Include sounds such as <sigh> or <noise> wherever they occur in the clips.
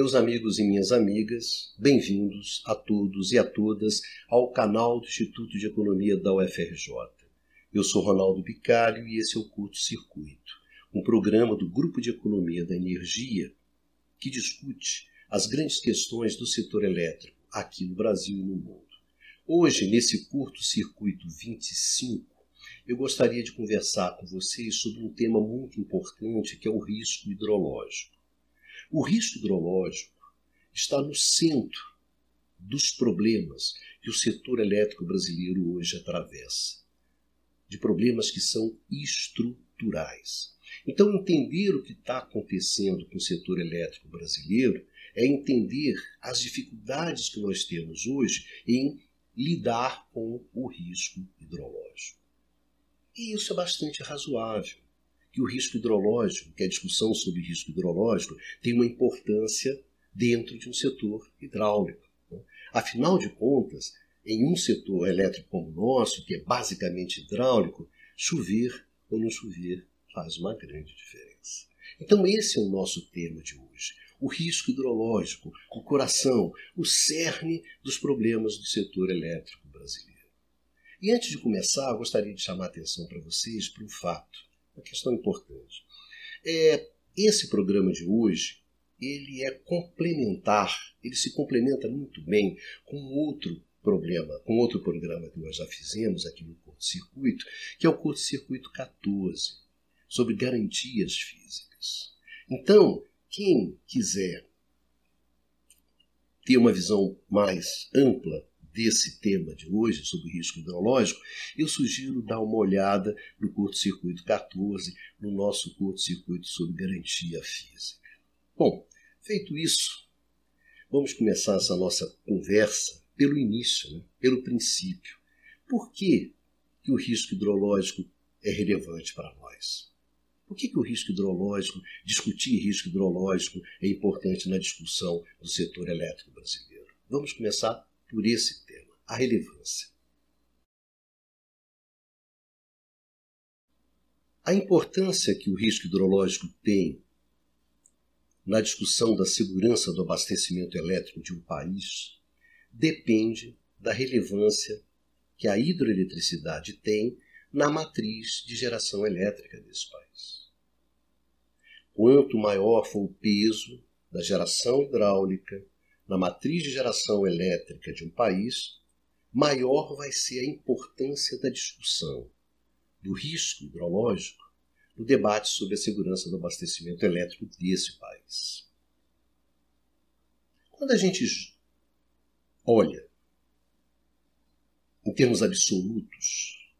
Meus amigos e minhas amigas, bem-vindos a todos e a todas ao canal do Instituto de Economia da UFRJ. Eu sou Ronaldo Bicário e esse é o Curto Circuito, um programa do Grupo de Economia da Energia que discute as grandes questões do setor elétrico aqui no Brasil e no mundo. Hoje, nesse curto circuito 25, eu gostaria de conversar com vocês sobre um tema muito importante que é o risco hidrológico. O risco hidrológico está no centro dos problemas que o setor elétrico brasileiro hoje atravessa, de problemas que são estruturais. Então, entender o que está acontecendo com o setor elétrico brasileiro é entender as dificuldades que nós temos hoje em lidar com o risco hidrológico. E isso é bastante razoável que o risco hidrológico, que a discussão sobre risco hidrológico, tem uma importância dentro de um setor hidráulico. Né? Afinal de contas, em um setor elétrico como o nosso, que é basicamente hidráulico, chover ou não chover faz uma grande diferença. Então, esse é o nosso tema de hoje. O risco hidrológico, o coração, o cerne dos problemas do setor elétrico brasileiro. E antes de começar, gostaria de chamar a atenção para vocês para um fato uma questão importante. É, esse programa de hoje ele é complementar, ele se complementa muito bem com outro problema, com outro programa que nós já fizemos aqui no curto-circuito, que é o curto-circuito 14, sobre garantias físicas. Então, quem quiser ter uma visão mais ampla desse tema de hoje, sobre risco hidrológico, eu sugiro dar uma olhada no curto-circuito 14, no nosso curto-circuito sobre garantia física. Bom, feito isso, vamos começar essa nossa conversa pelo início, né? pelo princípio. Por que, que o risco hidrológico é relevante para nós? Por que, que o risco hidrológico, discutir risco hidrológico é importante na discussão do setor elétrico brasileiro? Vamos começar por esse tema, a relevância. A importância que o risco hidrológico tem na discussão da segurança do abastecimento elétrico de um país depende da relevância que a hidroeletricidade tem na matriz de geração elétrica desse país. Quanto maior for o peso da geração hidráulica na matriz de geração elétrica de um país, maior vai ser a importância da discussão do risco hidrológico no debate sobre a segurança do abastecimento elétrico desse país. Quando a gente olha em termos absolutos,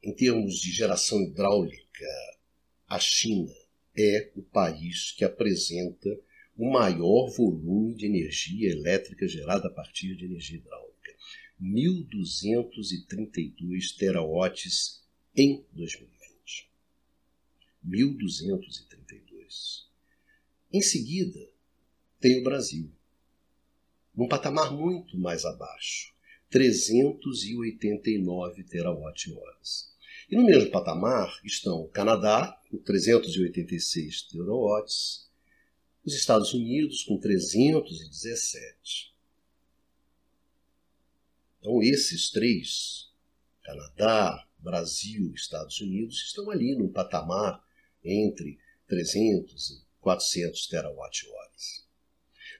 em termos de geração hidráulica, a China é o país que apresenta o maior volume de energia elétrica gerada a partir de energia hidráulica. 1.232 terawatts em 2020. 1.232. Em seguida, tem o Brasil, num patamar muito mais abaixo, 389 terawatt-horas. E no mesmo patamar estão o Canadá, com 386 terawatts, os Estados Unidos com 317. Então, esses três, Canadá, Brasil Estados Unidos, estão ali no patamar entre 300 e 400 terawatt-horas.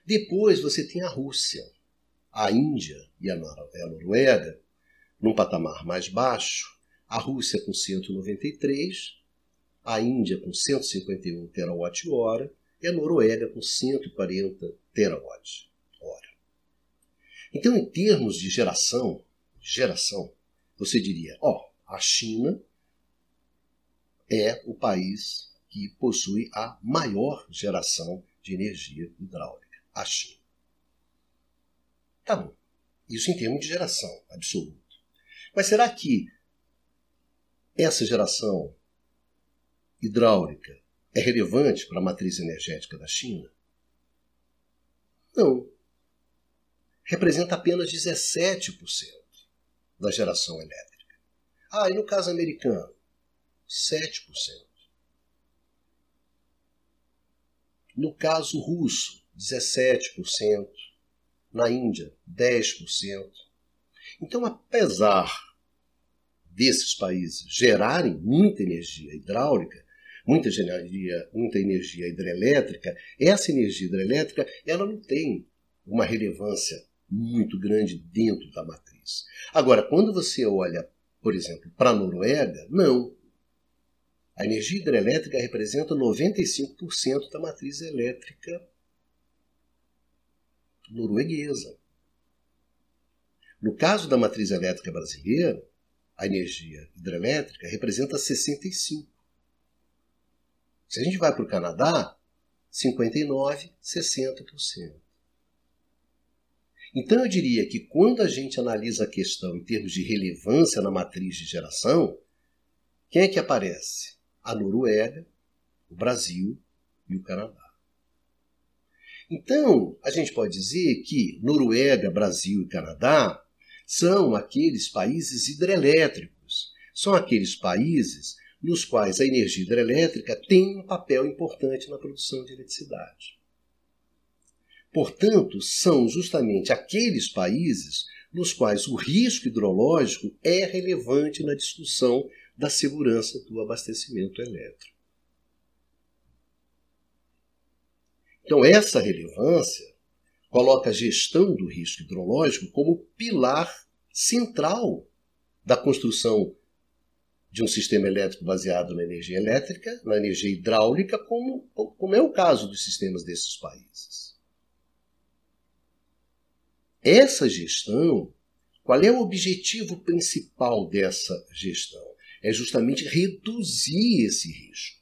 Depois você tem a Rússia, a Índia e a Noruega, num patamar mais baixo, a Rússia com 193, a Índia com 151 terawatt-hora e a Noruega com 140 terawatts hora. Então, em termos de geração, geração, você diria, ó, a China é o país que possui a maior geração de energia hidráulica, a China. Tá bom. Isso em termos de geração absoluta. Mas será que essa geração hidráulica é relevante para a matriz energética da China? Não. Representa apenas 17% da geração elétrica. Ah, e no caso americano? 7%. No caso russo, 17%. Na Índia, 10%. Então, apesar desses países gerarem muita energia hidráulica, muita energia, muita energia hidrelétrica, essa energia hidrelétrica ela não tem uma relevância muito grande dentro da matriz. Agora, quando você olha, por exemplo, para a Noruega, não. A energia hidrelétrica representa 95% da matriz elétrica norueguesa. No caso da matriz elétrica brasileira, a energia hidrelétrica representa 65%. Se a gente vai para o Canadá, 59%, 60%. Então eu diria que quando a gente analisa a questão em termos de relevância na matriz de geração, quem é que aparece? A Noruega, o Brasil e o Canadá. Então, a gente pode dizer que Noruega, Brasil e Canadá são aqueles países hidrelétricos, são aqueles países nos quais a energia hidrelétrica tem um papel importante na produção de eletricidade. Portanto, são justamente aqueles países nos quais o risco hidrológico é relevante na discussão da segurança do abastecimento elétrico. Então, essa relevância coloca a gestão do risco hidrológico como pilar central da construção de um sistema elétrico baseado na energia elétrica, na energia hidráulica, como, como é o caso dos sistemas desses países. Essa gestão, qual é o objetivo principal dessa gestão? É justamente reduzir esse risco.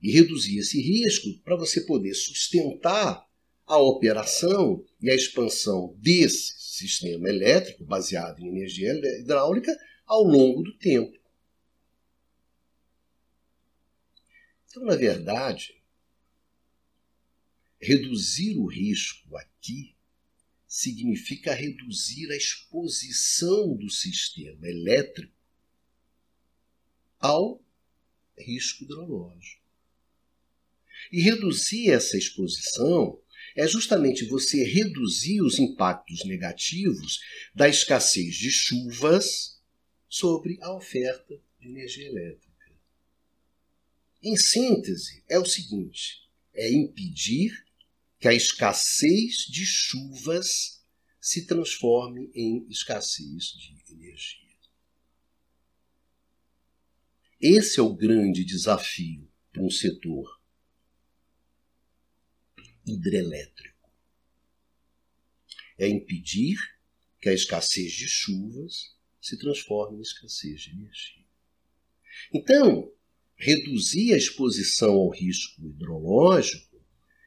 E reduzir esse risco para você poder sustentar a operação e a expansão desse sistema elétrico baseado em energia hidráulica ao longo do tempo. Então, na verdade, reduzir o risco aqui significa reduzir a exposição do sistema elétrico ao risco hidrológico. E reduzir essa exposição é justamente você reduzir os impactos negativos da escassez de chuvas sobre a oferta de energia elétrica. Em síntese, é o seguinte: é impedir que a escassez de chuvas se transforme em escassez de energia. Esse é o grande desafio para um setor hidrelétrico. É impedir que a escassez de chuvas se transforme em escassez de energia. Então, reduzir a exposição ao risco hidrológico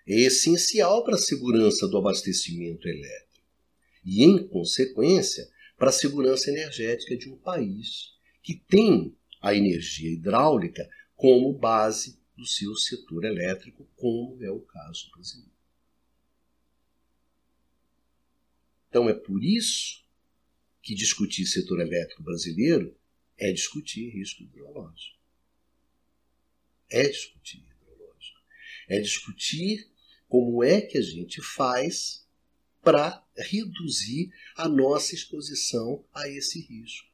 é essencial para a segurança do abastecimento elétrico e, em consequência, para a segurança energética de um país que tem a energia hidráulica como base do seu setor elétrico, como é o caso brasileiro. Então é por isso que discutir setor elétrico brasileiro é discutir risco hidrológico. É discutir hidrológico. É discutir como é que a gente faz para reduzir a nossa exposição a esse risco.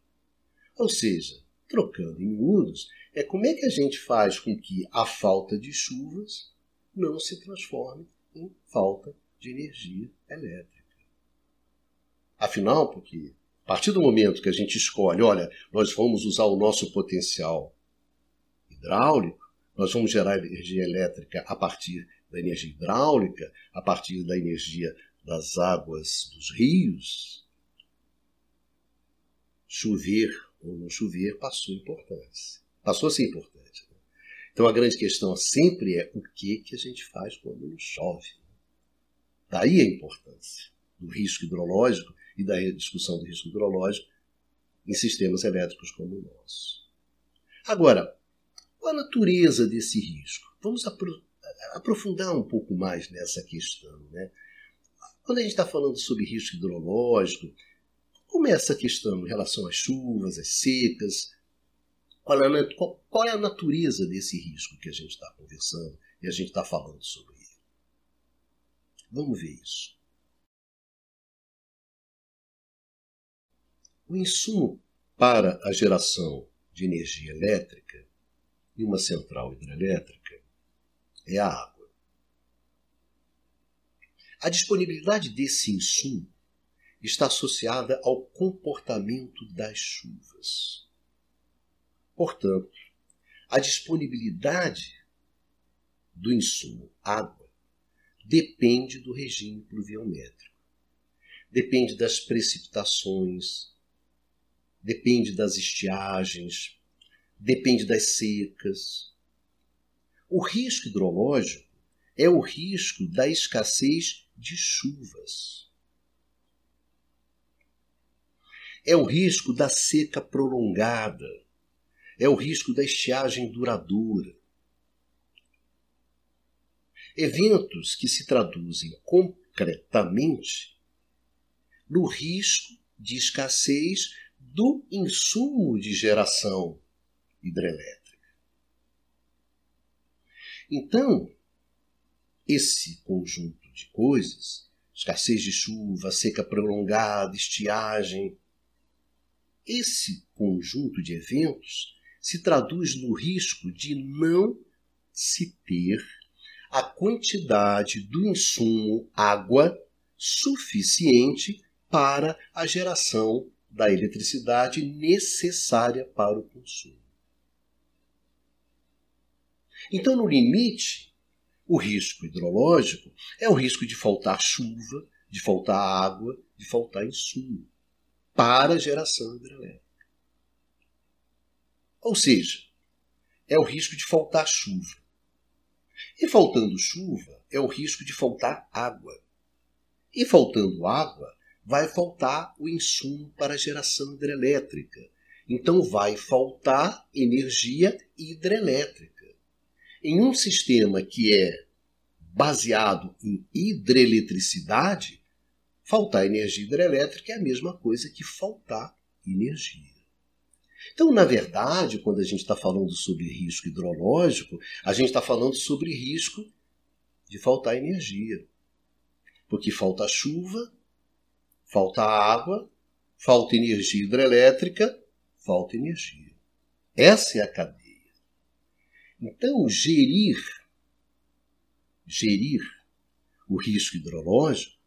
Ou seja, trocando em miúdos, é como é que a gente faz com que a falta de chuvas não se transforme em falta de energia elétrica. Afinal, porque partir do momento que a gente escolhe, olha, nós vamos usar o nosso potencial hidráulico, nós vamos gerar energia elétrica a partir da energia hidráulica, a partir da energia das águas dos rios, chover ou não chover passou importância. Passou a ser importante. Né? Então a grande questão sempre é o que, que a gente faz quando não chove. Daí a importância do risco hidrológico e da discussão do risco hidrológico em sistemas elétricos como o nosso. Agora, qual a natureza desse risco? Vamos apro aprofundar um pouco mais nessa questão. Né? Quando a gente está falando sobre risco hidrológico, como é essa questão em relação às chuvas, às secas? Qual é qual, qual é a natureza desse risco que a gente está conversando e a gente está falando sobre ele. Vamos ver isso. O insumo para a geração de energia elétrica em uma central hidrelétrica é a água. A disponibilidade desse insumo está associada ao comportamento das chuvas. Portanto, a disponibilidade do insumo água depende do regime pluviométrico. Depende das precipitações, depende das estiagens, depende das secas. O risco hidrológico é o risco da escassez de chuvas. É o risco da seca prolongada. É o risco da estiagem duradoura. Eventos que se traduzem concretamente no risco de escassez do insumo de geração hidrelétrica. Então, esse conjunto de coisas, escassez de chuva, seca prolongada, estiagem, esse conjunto de eventos se traduz no risco de não se ter a quantidade do insumo água suficiente para a geração da eletricidade necessária para o consumo. Então, no limite, o risco hidrológico é o risco de faltar chuva, de faltar água, de faltar insumo para a geração hidrelétrica. Ou seja, é o risco de faltar chuva. E faltando chuva, é o risco de faltar água. E faltando água, vai faltar o insumo para a geração hidrelétrica. Então vai faltar energia hidrelétrica. Em um sistema que é baseado em hidroeletricidade, faltar energia hidrelétrica é a mesma coisa que faltar energia. Então, na verdade, quando a gente está falando sobre risco hidrológico, a gente está falando sobre risco de faltar energia. Porque falta chuva, falta água, falta energia hidrelétrica, falta energia. Essa é a cadeia. Então, gerir, gerir o risco hidrológico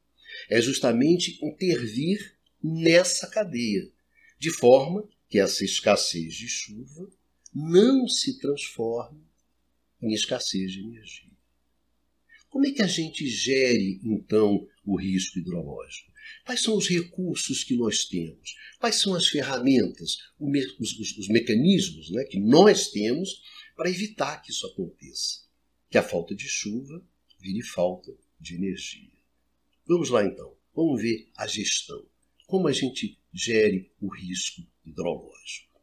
é justamente intervir nessa cadeia, de forma que essa escassez de chuva não se transforme em escassez de energia. Como é que a gente gere, então, o risco hidrológico? Quais são os recursos que nós temos? Quais são as ferramentas, os, os, os mecanismos né, que nós temos para evitar que isso aconteça? Que a falta de chuva vire falta de energia. Vamos lá então, vamos ver a gestão. Como a gente gere o risco hidrológico.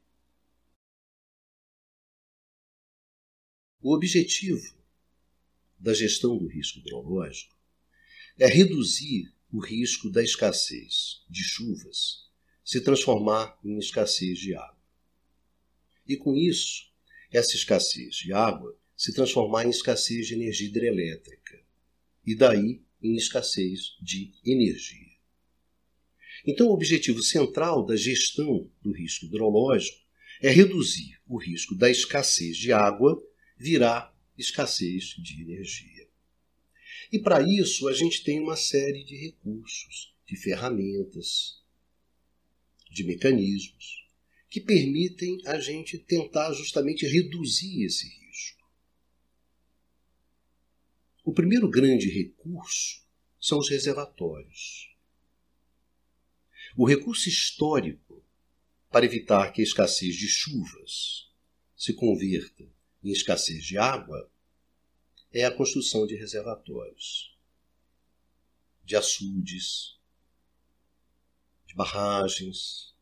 O objetivo da gestão do risco hidrológico é reduzir o risco da escassez de chuvas se transformar em escassez de água. E com isso, essa escassez de água se transformar em escassez de energia hidrelétrica e daí em escassez de energia. Então, o objetivo central da gestão do risco hidrológico é reduzir o risco da escassez de água virar escassez de energia. E para isso a gente tem uma série de recursos, de ferramentas, de mecanismos que permitem a gente tentar justamente reduzir esse risco. O primeiro grande recurso são os reservatórios. O recurso histórico para evitar que a escassez de chuvas se converta em escassez de água é a construção de reservatórios, de açudes, de barragens.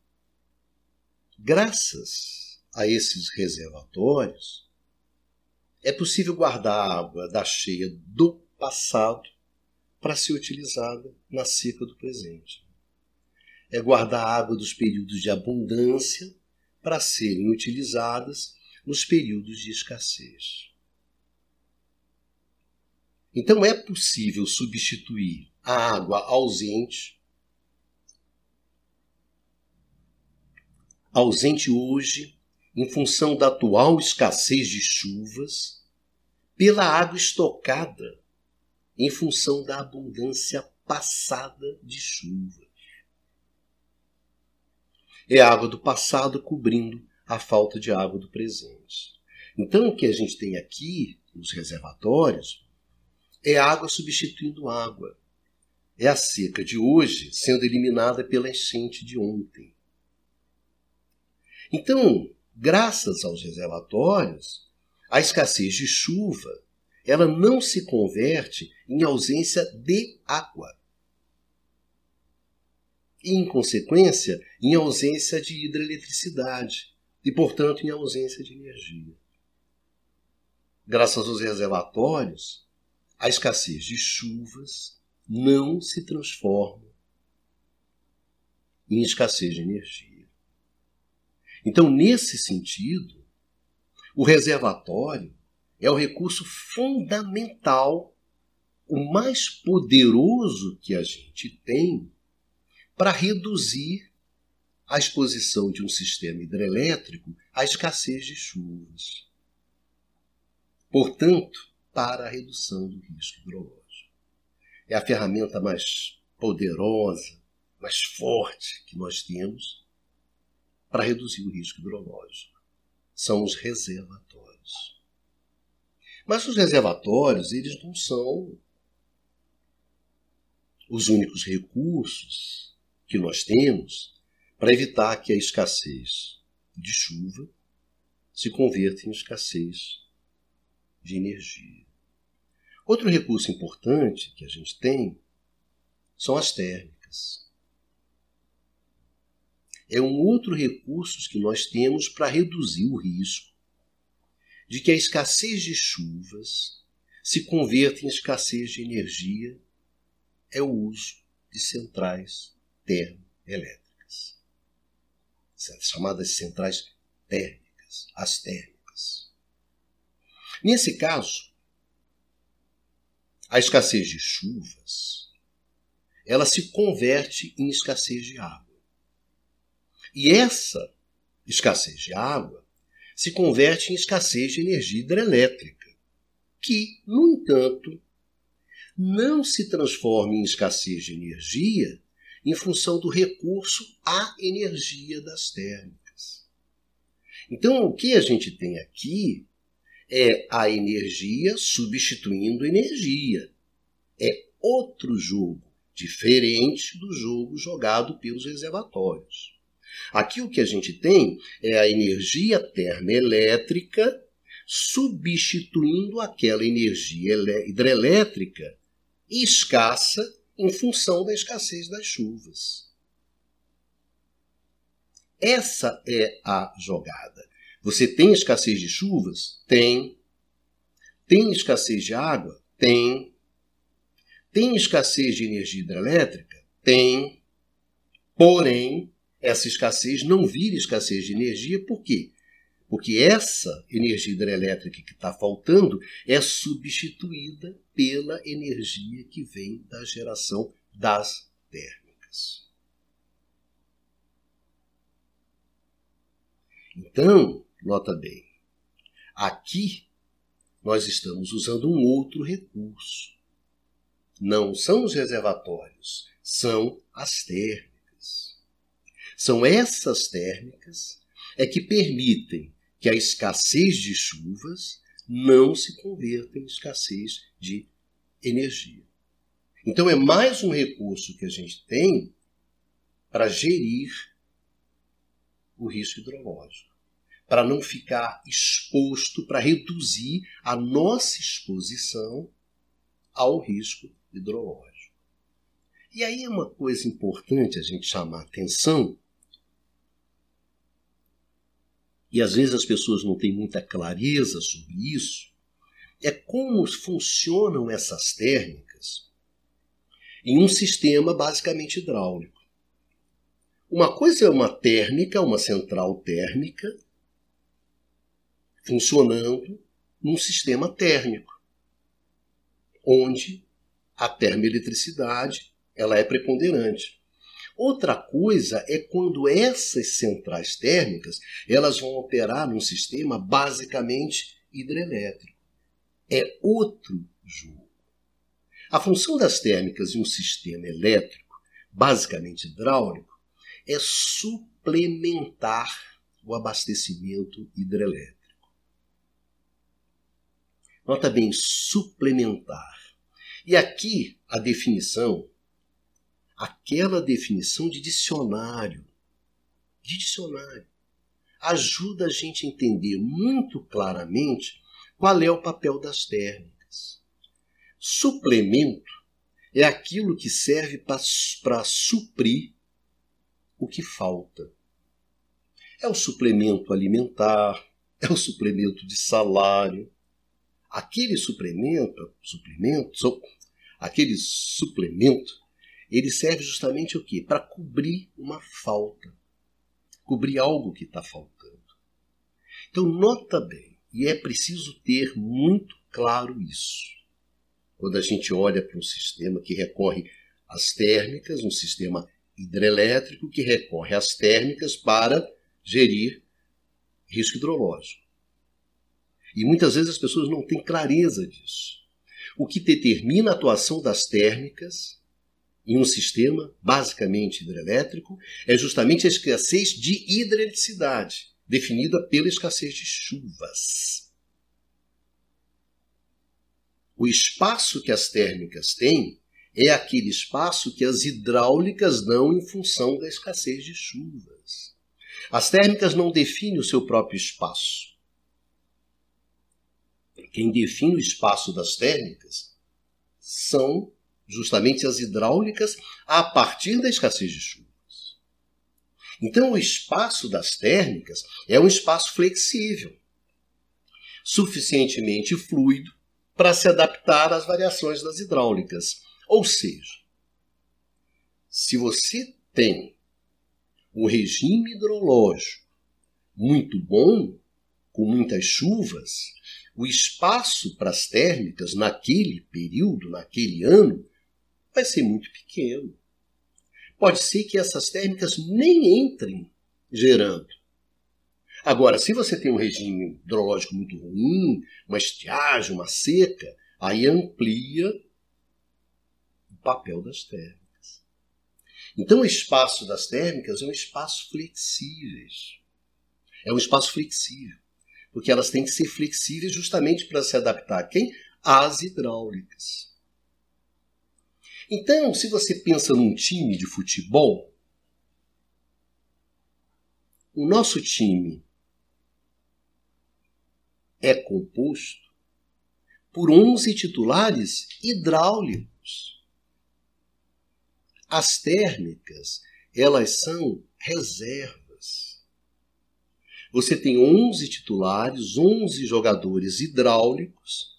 Graças a esses reservatórios, é possível guardar água da cheia do passado para ser utilizada na seca do presente. É guardar água dos períodos de abundância para serem utilizadas nos períodos de escassez. Então é possível substituir a água ausente, ausente hoje, em função da atual escassez de chuvas, pela água estocada, em função da abundância passada de chuvas. É a água do passado cobrindo a falta de água do presente. Então, o que a gente tem aqui nos reservatórios é água substituindo água. É a seca de hoje sendo eliminada pela enchente de ontem. Então, graças aos reservatórios, a escassez de chuva ela não se converte em ausência de água. E, em consequência, em ausência de hidroeletricidade e, portanto, em ausência de energia. Graças aos reservatórios, a escassez de chuvas não se transforma em escassez de energia. Então, nesse sentido, o reservatório é o recurso fundamental, o mais poderoso que a gente tem para reduzir a exposição de um sistema hidrelétrico à escassez de chuvas. Portanto, para a redução do risco hidrológico. É a ferramenta mais poderosa, mais forte que nós temos para reduzir o risco hidrológico. São os reservatórios. Mas os reservatórios, eles não são os únicos recursos que nós temos para evitar que a escassez de chuva se converta em escassez de energia. Outro recurso importante que a gente tem são as térmicas. É um outro recurso que nós temos para reduzir o risco de que a escassez de chuvas se converta em escassez de energia é o uso de centrais termoelétricas. Chamadas centrais térmicas, as térmicas. Nesse caso, a escassez de chuvas, ela se converte em escassez de água. E essa escassez de água se converte em escassez de energia hidrelétrica, que, no entanto, não se transforma em escassez de energia em função do recurso à energia das térmicas. Então, o que a gente tem aqui é a energia substituindo energia. É outro jogo, diferente do jogo jogado pelos reservatórios. Aqui o que a gente tem é a energia termoelétrica substituindo aquela energia hidrelétrica escassa em função da escassez das chuvas. Essa é a jogada. Você tem escassez de chuvas? Tem. Tem escassez de água? Tem. Tem escassez de energia hidrelétrica? Tem. Porém, essa escassez não vira escassez de energia, por quê? Porque essa energia hidrelétrica que está faltando é substituída pela energia que vem da geração das térmicas. Então, Nota bem, aqui nós estamos usando um outro recurso. Não são os reservatórios, são as térmicas. São essas térmicas é que permitem que a escassez de chuvas não se converta em escassez de energia. Então é mais um recurso que a gente tem para gerir o risco hidrológico para não ficar exposto, para reduzir a nossa exposição ao risco hidrológico. E aí é uma coisa importante a gente chamar atenção, e às vezes as pessoas não têm muita clareza sobre isso, é como funcionam essas térmicas em um sistema basicamente hidráulico. Uma coisa é uma térmica, uma central térmica, funcionando num sistema térmico. onde a termoeletricidade ela é preponderante. Outra coisa é quando essas centrais térmicas elas vão operar num sistema basicamente hidrelétrico. É outro jogo. A função das térmicas em um sistema elétrico, basicamente hidráulico, é suplementar o abastecimento hidrelétrico. Nota bem, suplementar. E aqui a definição aquela definição de dicionário. De dicionário. Ajuda a gente a entender muito claramente qual é o papel das térmicas. Suplemento é aquilo que serve para suprir o que falta. É o suplemento alimentar, é o suplemento de salário. Aquele suplemento, suplemento, aquele suplemento ele serve justamente o quê? Para cobrir uma falta. Cobrir algo que está faltando. Então, nota bem, e é preciso ter muito claro isso. Quando a gente olha para um sistema que recorre às térmicas, um sistema hidrelétrico que recorre às térmicas para gerir risco hidrológico. E muitas vezes as pessoas não têm clareza disso. O que determina a atuação das térmicas em um sistema basicamente hidrelétrico é justamente a escassez de hidrelicidade, definida pela escassez de chuvas. O espaço que as térmicas têm é aquele espaço que as hidráulicas dão em função da escassez de chuvas. As térmicas não definem o seu próprio espaço. Quem define o espaço das térmicas são justamente as hidráulicas, a partir da escassez de chuvas. Então, o espaço das térmicas é um espaço flexível, suficientemente fluido para se adaptar às variações das hidráulicas. Ou seja, se você tem um regime hidrológico muito bom, com muitas chuvas, o espaço para as térmicas naquele período, naquele ano, vai ser muito pequeno. Pode ser que essas térmicas nem entrem gerando. Agora, se você tem um regime hidrológico muito ruim, uma estiagem, uma seca, aí amplia o papel das térmicas. Então, o espaço das térmicas é um espaço flexível. É um espaço flexível. Porque elas têm que ser flexíveis justamente para se adaptar quem? Às hidráulicas. Então, se você pensa num time de futebol, o nosso time é composto por 11 titulares hidráulicos. As térmicas, elas são reservas. Você tem 11 titulares, 11 jogadores hidráulicos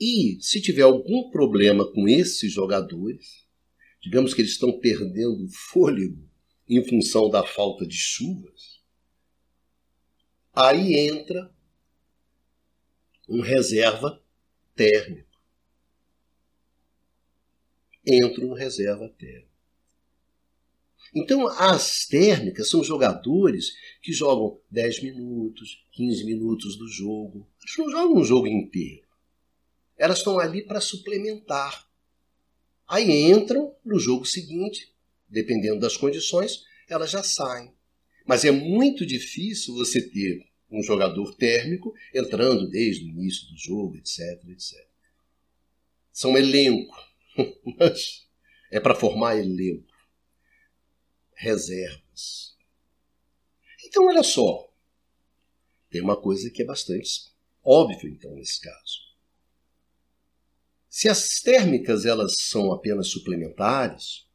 e se tiver algum problema com esses jogadores, digamos que eles estão perdendo fôlego em função da falta de chuvas, aí entra um reserva térmico. Entra um reserva térmico. Então, as térmicas são jogadores que jogam 10 minutos, 15 minutos do jogo. Eles não jogam um jogo inteiro. Elas estão ali para suplementar. Aí entram no jogo seguinte, dependendo das condições, elas já saem. Mas é muito difícil você ter um jogador térmico entrando desde o início do jogo, etc, etc. São elenco, <laughs> mas é para formar elenco, reservas. Então, olha só, tem uma coisa que é bastante óbvia, então, nesse caso. Se as térmicas elas são apenas suplementares,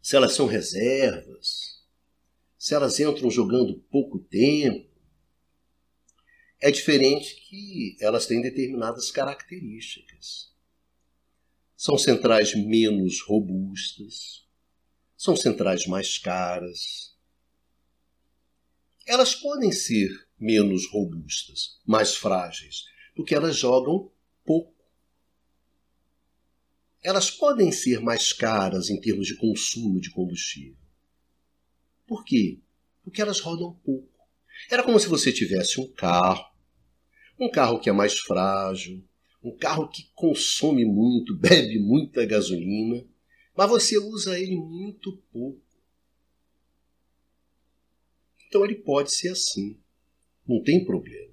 se elas são reservas, se elas entram jogando pouco tempo, é diferente que elas têm determinadas características. São centrais menos robustas, são centrais mais caras. Elas podem ser menos robustas, mais frágeis, porque elas jogam pouco. Elas podem ser mais caras em termos de consumo de combustível. Por quê? Porque elas rodam pouco. Era como se você tivesse um carro, um carro que é mais frágil, um carro que consome muito, <laughs> bebe muita gasolina, mas você usa ele muito pouco. Então ele pode ser assim. Não tem problema.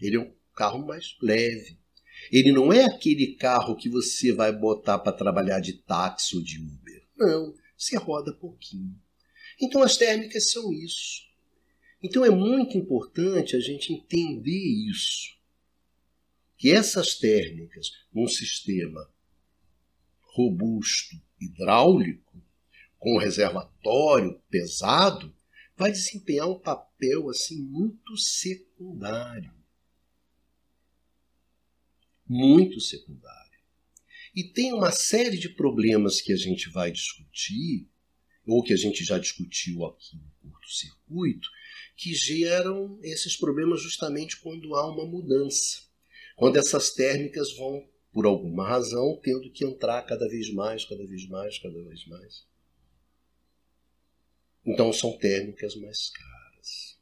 Ele é um carro mais leve. Ele não é aquele carro que você vai botar para trabalhar de táxi ou de Uber. Não, você roda pouquinho. Então as térmicas são isso. Então é muito importante a gente entender isso. Que essas térmicas, num sistema robusto, hidráulico, com reservatório pesado, vai desempenhar um papel assim muito secundário. Muito secundário. E tem uma série de problemas que a gente vai discutir, ou que a gente já discutiu aqui no curto-circuito, que geram esses problemas justamente quando há uma mudança. Quando essas térmicas vão, por alguma razão, tendo que entrar cada vez mais, cada vez mais, cada vez mais. Então são térmicas mais caras.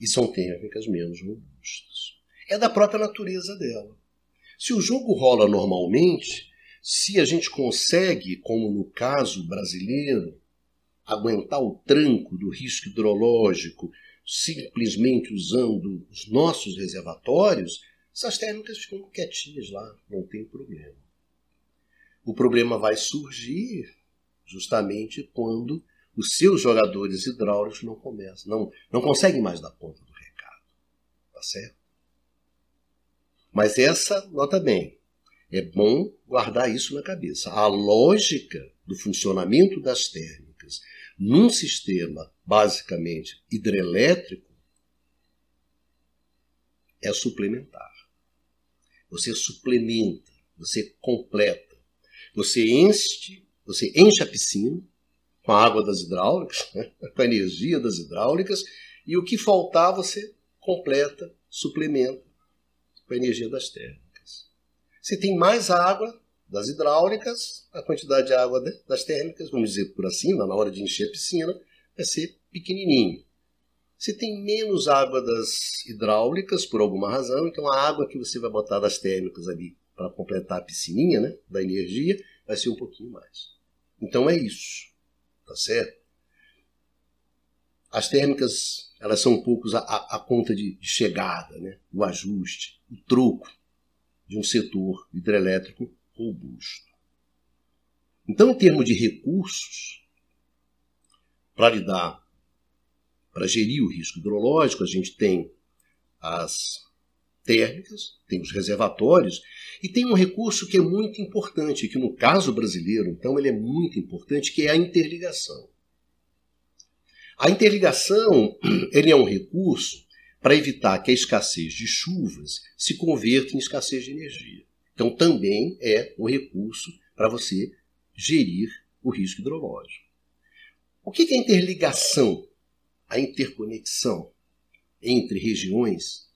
E são térmicas menos robustas. É da própria natureza dela. Se o jogo rola normalmente, se a gente consegue, como no caso brasileiro, aguentar o tranco do risco hidrológico simplesmente usando os nossos reservatórios, essas térmicas ficam quietinhas lá, não tem problema. O problema vai surgir justamente quando os seus jogadores hidráulicos não começam, não, não conseguem mais dar conta do recado. Tá certo? Mas essa, nota bem, é bom guardar isso na cabeça. A lógica do funcionamento das térmicas num sistema basicamente hidrelétrico é suplementar. Você suplementa, você completa, você enche, você enche a piscina com a água das hidráulicas, né? <laughs> com a energia das hidráulicas, e o que faltar você completa, suplementa com a energia das térmicas. Se tem mais água, das hidráulicas, a quantidade de água das térmicas, vamos dizer por assim, na hora de encher a piscina, vai ser pequenininho. Se tem menos água das hidráulicas, por alguma razão, então a água que você vai botar das térmicas ali para completar a piscininha né, da energia vai ser um pouquinho mais. Então é isso, tá certo? As térmicas, elas são um pouco a, a, a conta de, de chegada, né? o ajuste, o troco de um setor hidrelétrico robusto. Então, em termos de recursos, para lidar, para gerir o risco hidrológico, a gente tem as térmicas, tem os reservatórios e tem um recurso que é muito importante, que no caso brasileiro, então, ele é muito importante, que é a interligação. A interligação <clears throat> ele é um recurso para evitar que a escassez de chuvas se converta em escassez de energia. Então, também é um recurso para você gerir o risco hidrológico. O que é interligação, a interconexão entre regiões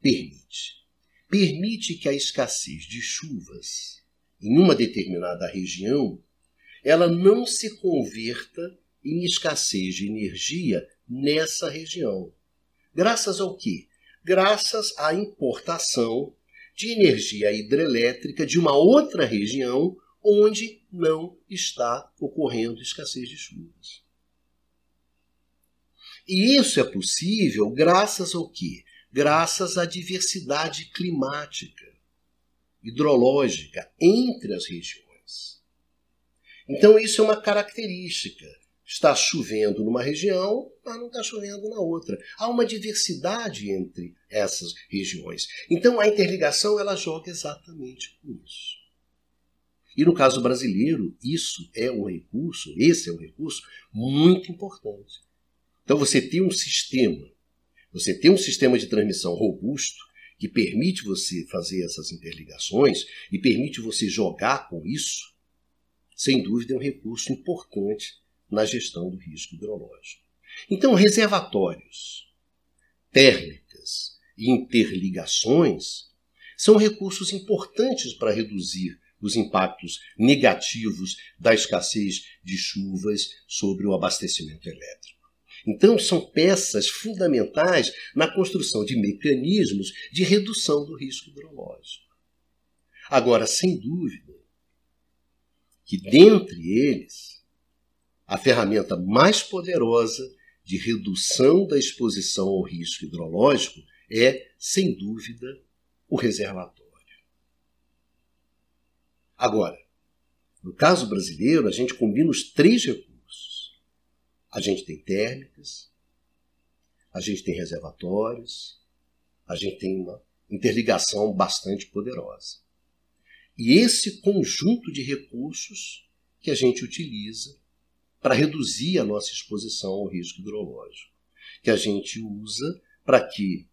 permite? Permite que a escassez de chuvas em uma determinada região ela não se converta em escassez de energia nessa região. Graças ao quê? Graças à importação de energia hidrelétrica de uma outra região onde não está ocorrendo escassez de chuvas. E isso é possível graças ao quê? Graças à diversidade climática, hidrológica entre as regiões. Então, isso é uma característica está chovendo numa região, mas não está chovendo na outra. Há uma diversidade entre essas regiões. Então a interligação ela joga exatamente com isso. E no caso brasileiro, isso é um recurso, esse é um recurso muito importante. Então você tem um sistema, você tem um sistema de transmissão robusto que permite você fazer essas interligações e permite você jogar com isso, sem dúvida é um recurso importante na gestão do risco hidrológico. Então, reservatórios, térmicas e interligações são recursos importantes para reduzir os impactos negativos da escassez de chuvas sobre o abastecimento elétrico. Então, são peças fundamentais na construção de mecanismos de redução do risco hidrológico. Agora, sem dúvida, que dentre eles, a ferramenta mais poderosa de redução da exposição ao risco hidrológico é, sem dúvida, o reservatório. Agora, no caso brasileiro, a gente combina os três recursos. A gente tem térmicas, a gente tem reservatórios, a gente tem uma interligação bastante poderosa. E esse conjunto de recursos que a gente utiliza para reduzir a nossa exposição ao risco hidrológico, que a gente usa para que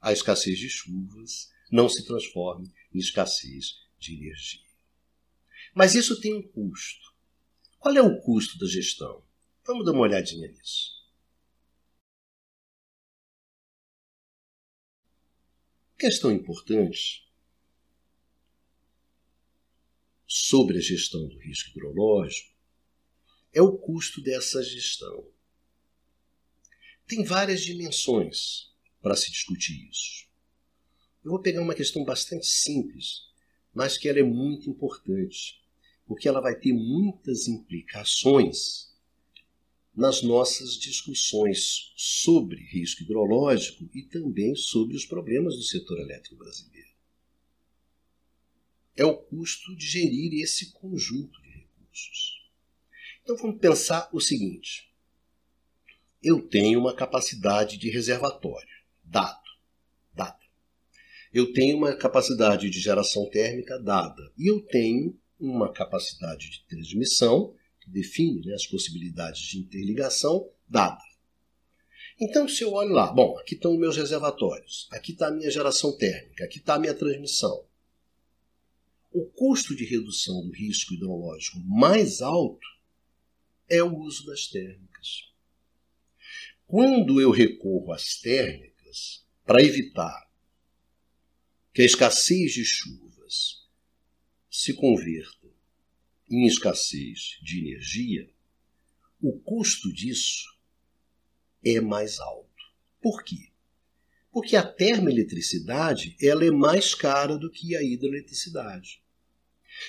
a escassez de chuvas não se transforme em escassez de energia. Mas isso tem um custo. Qual é o custo da gestão? Vamos dar uma olhadinha nisso. Questão importante sobre a gestão do risco hidrológico é o custo dessa gestão. Tem várias dimensões para se discutir isso. Eu vou pegar uma questão bastante simples, mas que ela é muito importante, porque ela vai ter muitas implicações nas nossas discussões sobre risco hidrológico e também sobre os problemas do setor elétrico brasileiro é o custo de gerir esse conjunto de recursos. Então vamos pensar o seguinte: eu tenho uma capacidade de reservatório, dado, dada. Eu tenho uma capacidade de geração térmica dada. E eu tenho uma capacidade de transmissão, que define né, as possibilidades de interligação, dada. Então, se eu olho lá, bom, aqui estão meus reservatórios, aqui está a minha geração térmica, aqui está a minha transmissão. O custo de redução do risco hidrológico mais alto é o uso das térmicas. Quando eu recorro às térmicas para evitar que a escassez de chuvas se converta em escassez de energia, o custo disso é mais alto. Por quê? Porque a termoeletricidade ela é mais cara do que a hidroeletricidade.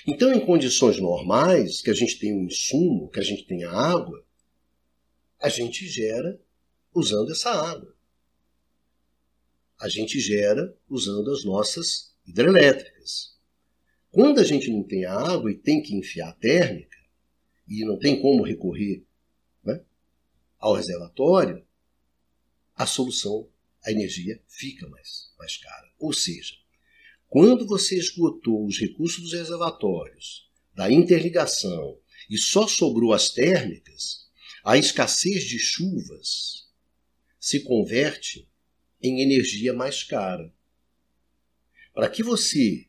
Então, em condições normais, que a gente tem um insumo, que a gente tem a água, a gente gera usando essa água. A gente gera usando as nossas hidrelétricas. Quando a gente não tem a água e tem que enfiar a térmica, e não tem como recorrer né, ao reservatório, a solução, a energia fica mais, mais cara. Ou seja, quando você esgotou os recursos dos reservatórios, da interligação e só sobrou as térmicas, a escassez de chuvas se converte em energia mais cara. Para que você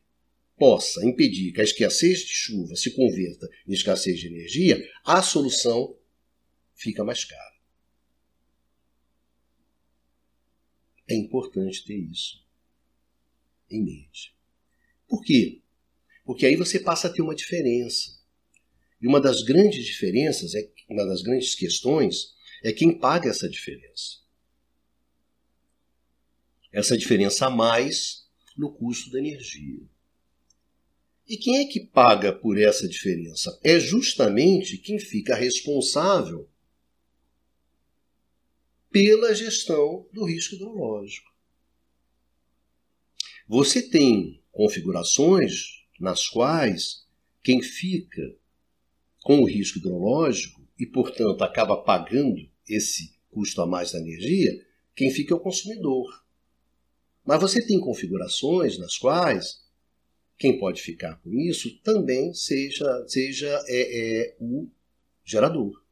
possa impedir que a escassez de chuva se converta em escassez de energia, a solução fica mais cara. É importante ter isso em mente. Por quê? Porque aí você passa a ter uma diferença. E uma das grandes diferenças, é, uma das grandes questões, é quem paga essa diferença. Essa diferença a mais no custo da energia. E quem é que paga por essa diferença? É justamente quem fica responsável pela gestão do risco hidrológico. Você tem configurações nas quais quem fica com o risco hidrológico e, portanto, acaba pagando esse custo a mais da energia, quem fica é o consumidor. Mas você tem configurações nas quais quem pode ficar com isso também seja, seja é, é, o gerador.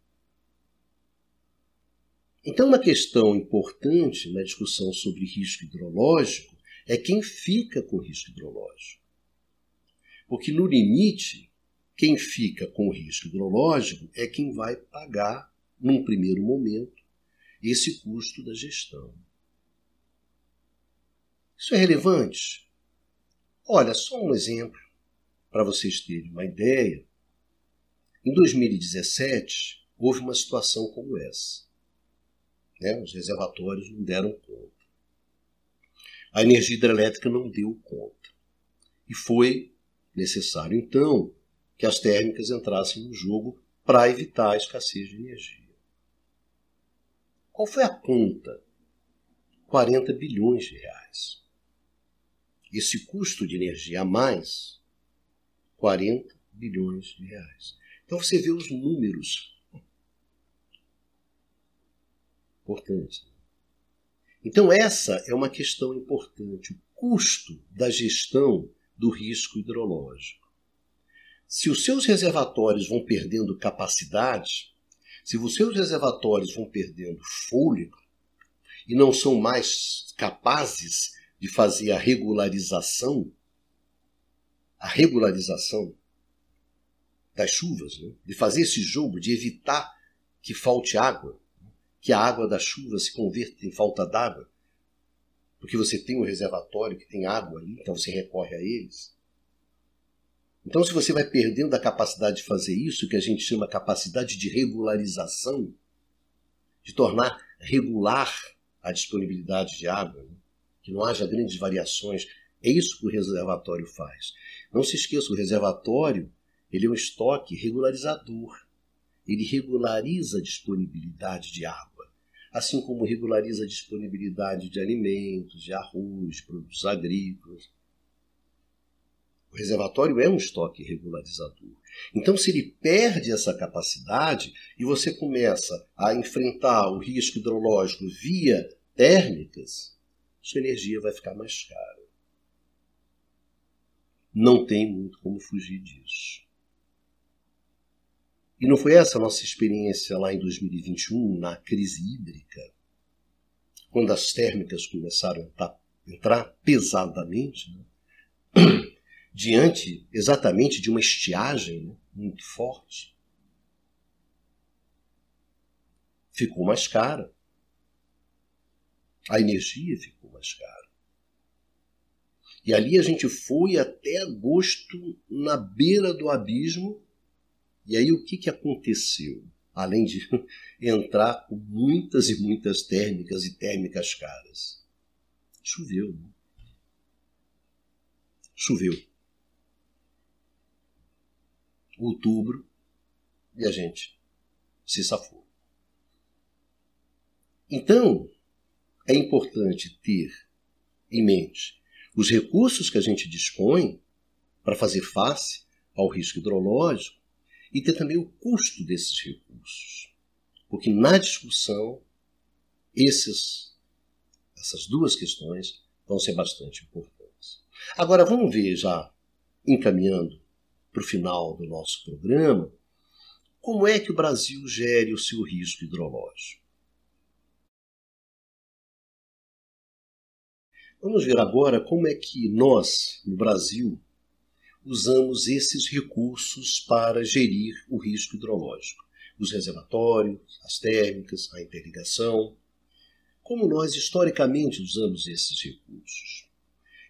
Então, uma questão importante na discussão sobre risco hidrológico é quem fica com risco hidrológico. Porque, no limite, quem fica com risco hidrológico é quem vai pagar, num primeiro momento, esse custo da gestão. Isso é relevante? Olha, só um exemplo para vocês terem uma ideia. Em 2017, houve uma situação como essa. Né? Os reservatórios não deram conta. A energia hidrelétrica não deu conta. E foi necessário, então, que as térmicas entrassem no jogo para evitar a escassez de energia. Qual foi a conta? 40 bilhões de reais. Esse custo de energia a mais, 40 bilhões de reais. Então você vê os números. Importante. Então essa é uma questão importante, o custo da gestão do risco hidrológico. Se os seus reservatórios vão perdendo capacidade, se os seus reservatórios vão perdendo fôlego e não são mais capazes de fazer a regularização, a regularização das chuvas, né? de fazer esse jogo, de evitar que falte água, que a água da chuva se converta em falta d'água, porque você tem um reservatório que tem água ali, então você recorre a eles. Então, se você vai perdendo a capacidade de fazer isso, que a gente chama capacidade de regularização, de tornar regular a disponibilidade de água, né? Que não haja grandes variações, é isso que o reservatório faz. Não se esqueça, o reservatório ele é um estoque regularizador. Ele regulariza a disponibilidade de água assim como regulariza a disponibilidade de alimentos, de arroz, produtos agrícolas. O reservatório é um estoque regularizador. Então, se ele perde essa capacidade e você começa a enfrentar o risco hidrológico via térmicas, sua energia vai ficar mais cara. Não tem muito como fugir disso. E não foi essa a nossa experiência lá em 2021, na crise hídrica, quando as térmicas começaram a entrar pesadamente, né? <clears throat> diante exatamente de uma estiagem né? muito forte? Ficou mais cara. A energia ficou mais cara. E ali a gente foi até agosto na beira do abismo e aí o que, que aconteceu? Além de <laughs> entrar com muitas e muitas térmicas e térmicas caras. Choveu. Né? Choveu. Outubro e a gente se safou. Então, é importante ter em mente os recursos que a gente dispõe para fazer face ao risco hidrológico e ter também o custo desses recursos. Porque na discussão, esses, essas duas questões vão ser bastante importantes. Agora, vamos ver, já encaminhando para o final do nosso programa, como é que o Brasil gere o seu risco hidrológico. Vamos ver agora como é que nós, no Brasil, usamos esses recursos para gerir o risco hidrológico. Os reservatórios, as térmicas, a interligação. Como nós historicamente usamos esses recursos?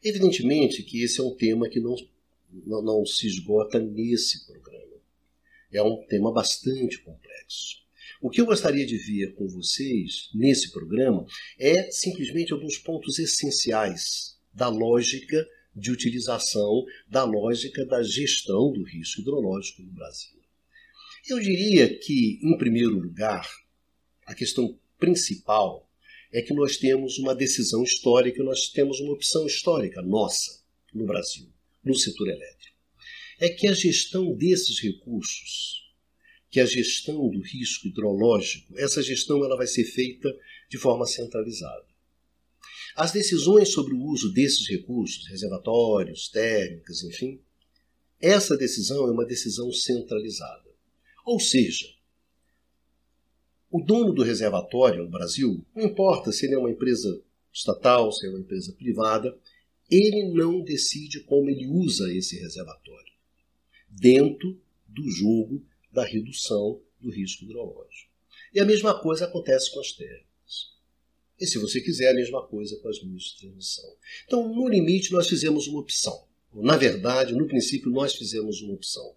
Evidentemente que esse é um tema que não, não, não se esgota nesse programa. É um tema bastante complexo. O que eu gostaria de ver com vocês nesse programa é simplesmente alguns pontos essenciais da lógica de utilização da lógica da gestão do risco hidrológico no Brasil. Eu diria que, em primeiro lugar, a questão principal é que nós temos uma decisão histórica, nós temos uma opção histórica nossa no Brasil, no setor elétrico. É que a gestão desses recursos, que a gestão do risco hidrológico, essa gestão ela vai ser feita de forma centralizada. As decisões sobre o uso desses recursos, reservatórios, térmicas, enfim, essa decisão é uma decisão centralizada. Ou seja, o dono do reservatório no Brasil, não importa se ele é uma empresa estatal, se é uma empresa privada, ele não decide como ele usa esse reservatório dentro do jogo da redução do risco hidrológico. E a mesma coisa acontece com as térmicas. E se você quiser, a mesma coisa com as linhas de transmissão. Então, no limite, nós fizemos uma opção. Na verdade, no princípio, nós fizemos uma opção.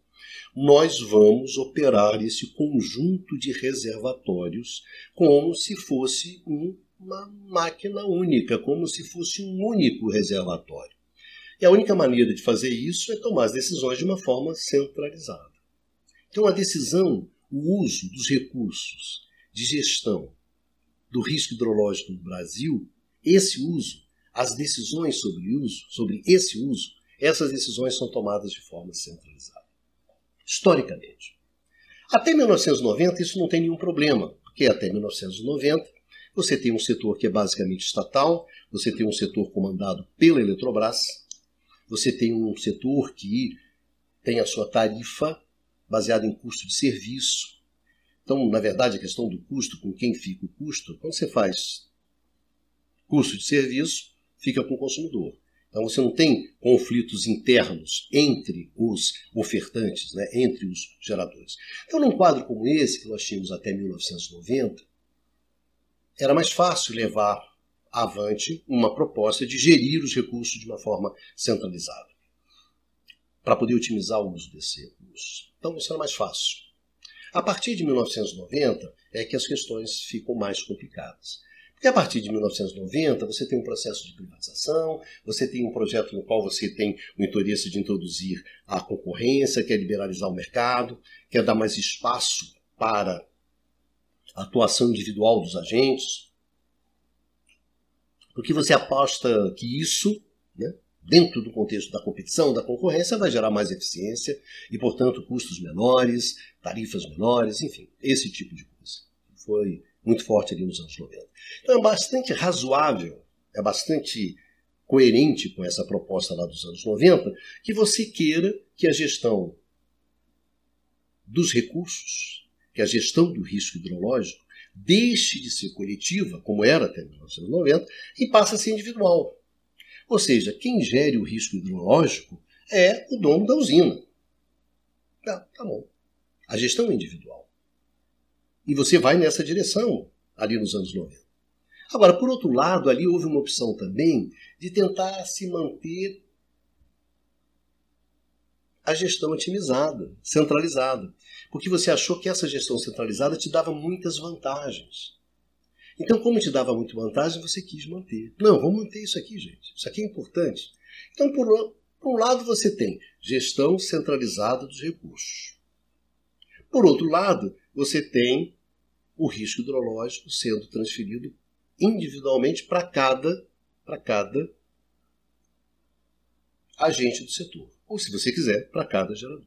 Nós vamos operar esse conjunto de reservatórios como se fosse uma máquina única, como se fosse um único reservatório. E a única maneira de fazer isso é tomar as decisões de uma forma centralizada. Então, a decisão, o uso dos recursos de gestão do risco hidrológico no Brasil, esse uso, as decisões sobre uso, sobre esse uso, essas decisões são tomadas de forma centralizada. Historicamente. Até 1990 isso não tem nenhum problema, porque até 1990 você tem um setor que é basicamente estatal, você tem um setor comandado pela Eletrobras, você tem um setor que tem a sua tarifa baseada em custo de serviço, então, na verdade, a questão do custo, com quem fica o custo, quando você faz custo de serviço, fica com o consumidor. Então você não tem conflitos internos entre os ofertantes, né, entre os geradores. Então, num quadro como esse, que nós tínhamos até 1990, era mais fácil levar avante uma proposta de gerir os recursos de uma forma centralizada, para poder otimizar o uso desse recurso. Então, isso era mais fácil. A partir de 1990 é que as questões ficam mais complicadas. Porque a partir de 1990 você tem um processo de privatização, você tem um projeto no qual você tem o interesse de introduzir a concorrência, quer liberalizar o mercado, quer dar mais espaço para a atuação individual dos agentes. Porque você aposta que isso dentro do contexto da competição, da concorrência, vai gerar mais eficiência e, portanto, custos menores, tarifas menores, enfim, esse tipo de coisa. Foi muito forte ali nos anos 90. Então é bastante razoável, é bastante coerente com essa proposta lá dos anos 90, que você queira que a gestão dos recursos, que a gestão do risco hidrológico, deixe de ser coletiva, como era até 1990, e passe a ser individual. Ou seja, quem gere o risco hidrológico é o dono da usina. Tá, tá bom. A gestão é individual. E você vai nessa direção ali nos anos 90. Agora, por outro lado, ali houve uma opção também de tentar se manter a gestão otimizada, centralizada. Porque você achou que essa gestão centralizada te dava muitas vantagens. Então, como te dava muito vantagem, você quis manter. Não, vamos manter isso aqui, gente. Isso aqui é importante. Então, por, por um lado, você tem gestão centralizada dos recursos. Por outro lado, você tem o risco hidrológico sendo transferido individualmente para cada, para cada agente do setor. Ou, se você quiser, para cada gerador.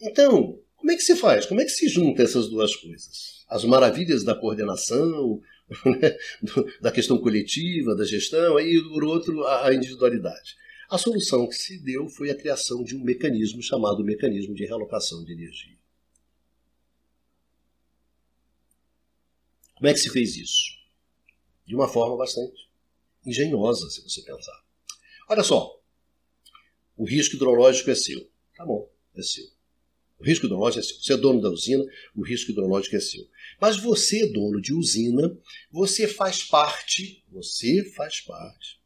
Então, como é que se faz? Como é que se junta essas duas coisas? As maravilhas da coordenação, <laughs> né? da questão coletiva, da gestão, e por outro, a individualidade. A solução que se deu foi a criação de um mecanismo chamado mecanismo de realocação de energia. Como é que se fez isso? De uma forma bastante engenhosa, se você pensar. Olha só, o risco hidrológico é seu. Tá bom, é seu. O risco hidrológico é seu. Você é dono da usina, o risco hidrológico é seu. Mas você, dono de usina, você faz parte, você faz parte